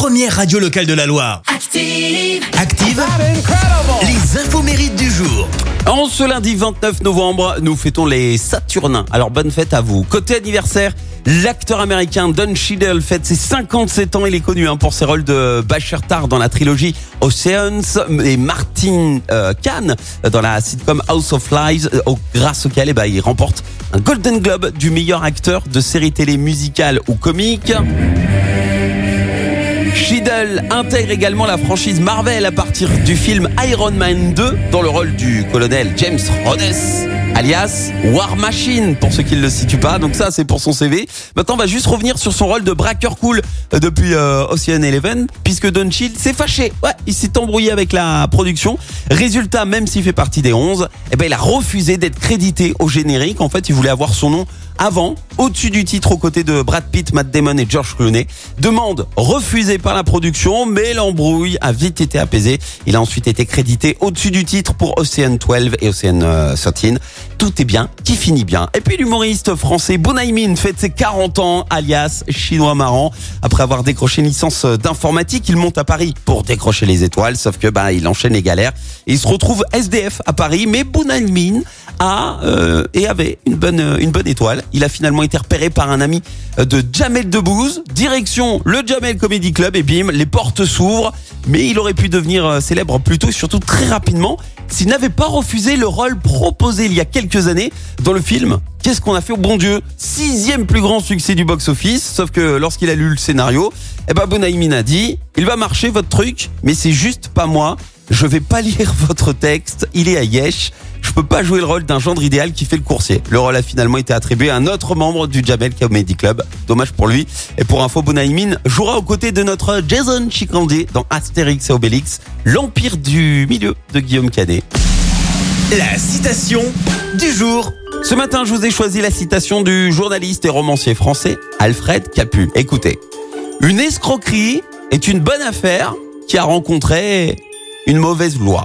première radio locale de la Loire. Active. Active, les infos mérites du jour. En ce lundi 29 novembre, nous fêtons les Saturnins. Alors bonne fête à vous. Côté anniversaire, l'acteur américain Don Cheadle fête ses 57 ans. Il est connu hein, pour ses rôles de Tarr dans la trilogie Oceans et Martin euh, Kahn dans la sitcom House of Lies, euh, au- grâce auquel eh ben, il remporte un Golden Globe du meilleur acteur de série télé musicale ou comique. Cheadle intègre également la franchise Marvel à partir du film Iron Man 2 dans le rôle du colonel James Rhodes alias War Machine pour ceux qui ne le situent pas. Donc ça c'est pour son CV. Maintenant on va juste revenir sur son rôle de braqueur cool euh, depuis euh, Ocean Eleven puisque Don s'est fâché. Ouais, il s'est embrouillé avec la production. Résultat, même s'il fait partie des 11, eh ben il a refusé d'être crédité au générique. En fait, il voulait avoir son nom avant, au-dessus du titre aux côtés de Brad Pitt, Matt Damon et George Clooney. Demande refusée par la production, mais l'embrouille a vite été apaisée. Il a ensuite été crédité au-dessus du titre pour Ocean 12 et Ocean euh, 13. Tout est bien, qui finit bien. Et puis l'humoriste français Bonaimin fête ses 40 ans, alias chinois marrant. Après avoir décroché une licence d'informatique, il monte à Paris pour décrocher les étoiles, sauf que bah il enchaîne les galères. Et il se retrouve SDF à Paris, mais Bonaimin a euh, et avait une bonne euh, une bonne étoile. Il a finalement été repéré par un ami de Jamel Debbouze, direction le Jamel Comedy Club et bim, les portes s'ouvrent. Mais il aurait pu devenir euh, célèbre plus tôt et surtout très rapidement s'il n'avait pas refusé le rôle proposé il y a quelques années dans le film. Qu'est-ce qu'on a fait? Au bon Dieu Sixième plus grand succès du box-office, sauf que lorsqu'il a lu le scénario, eh ben Bonaimin a dit, il va marcher votre truc, mais c'est juste pas moi. Je vais pas lire votre texte, il est à Yesh. Je peux pas jouer le rôle d'un gendre idéal qui fait le coursier. Le rôle a finalement été attribué à un autre membre du Jamel Comedy Club. Dommage pour lui. Et pour info, Bonaimin jouera aux côtés de notre Jason Chikandé dans Astérix et Obélix, l'empire du milieu de Guillaume Canet. La citation du jour. Ce matin, je vous ai choisi la citation du journaliste et romancier français Alfred Capu. Écoutez, une escroquerie est une bonne affaire qui a rencontré une mauvaise loi.